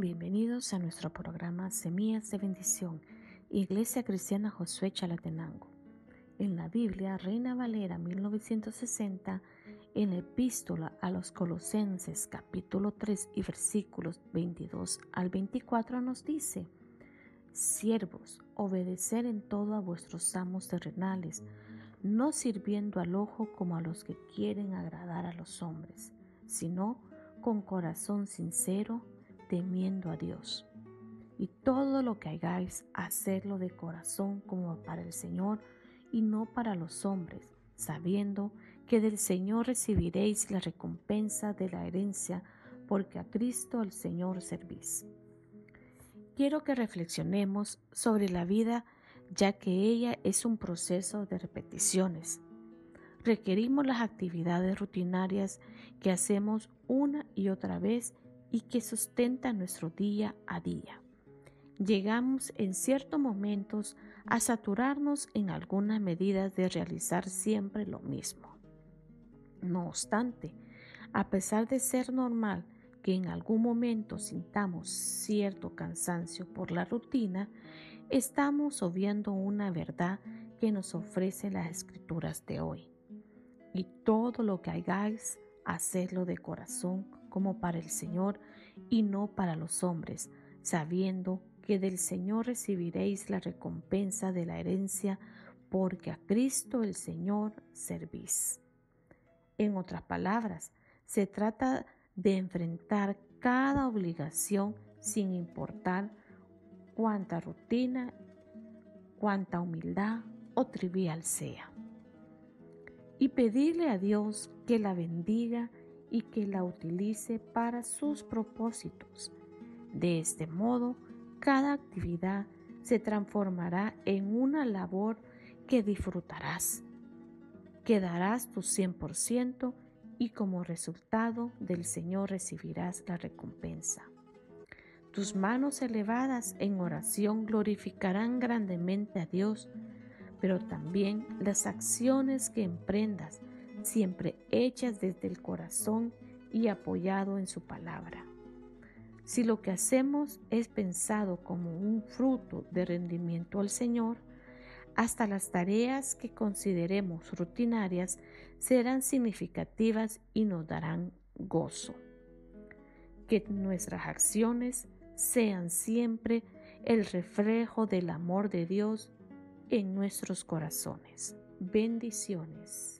Bienvenidos a nuestro programa Semillas de Bendición, Iglesia Cristiana Josué Chalatenango. En la Biblia Reina Valera 1960, en la epístola a los Colosenses capítulo 3 y versículos 22 al 24 nos dice, Siervos, obedecer en todo a vuestros amos terrenales, no sirviendo al ojo como a los que quieren agradar a los hombres, sino con corazón sincero, temiendo a Dios. Y todo lo que hagáis, hacerlo de corazón como para el Señor y no para los hombres, sabiendo que del Señor recibiréis la recompensa de la herencia, porque a Cristo el Señor servís. Quiero que reflexionemos sobre la vida, ya que ella es un proceso de repeticiones. Requerimos las actividades rutinarias que hacemos una y otra vez y que sustenta nuestro día a día. Llegamos en ciertos momentos a saturarnos en algunas medidas de realizar siempre lo mismo. No obstante, a pesar de ser normal que en algún momento sintamos cierto cansancio por la rutina, estamos obviando una verdad que nos ofrece las escrituras de hoy. Y todo lo que hagáis, hacedlo de corazón como para el Señor y no para los hombres, sabiendo que del Señor recibiréis la recompensa de la herencia, porque a Cristo el Señor servís. En otras palabras, se trata de enfrentar cada obligación sin importar cuánta rutina, cuánta humildad o trivial sea. Y pedirle a Dios que la bendiga y que la utilice para sus propósitos. De este modo, cada actividad se transformará en una labor que disfrutarás, que darás tu 100% y como resultado del Señor recibirás la recompensa. Tus manos elevadas en oración glorificarán grandemente a Dios, pero también las acciones que emprendas siempre hechas desde el corazón y apoyado en su palabra. Si lo que hacemos es pensado como un fruto de rendimiento al Señor, hasta las tareas que consideremos rutinarias serán significativas y nos darán gozo. Que nuestras acciones sean siempre el reflejo del amor de Dios en nuestros corazones. Bendiciones.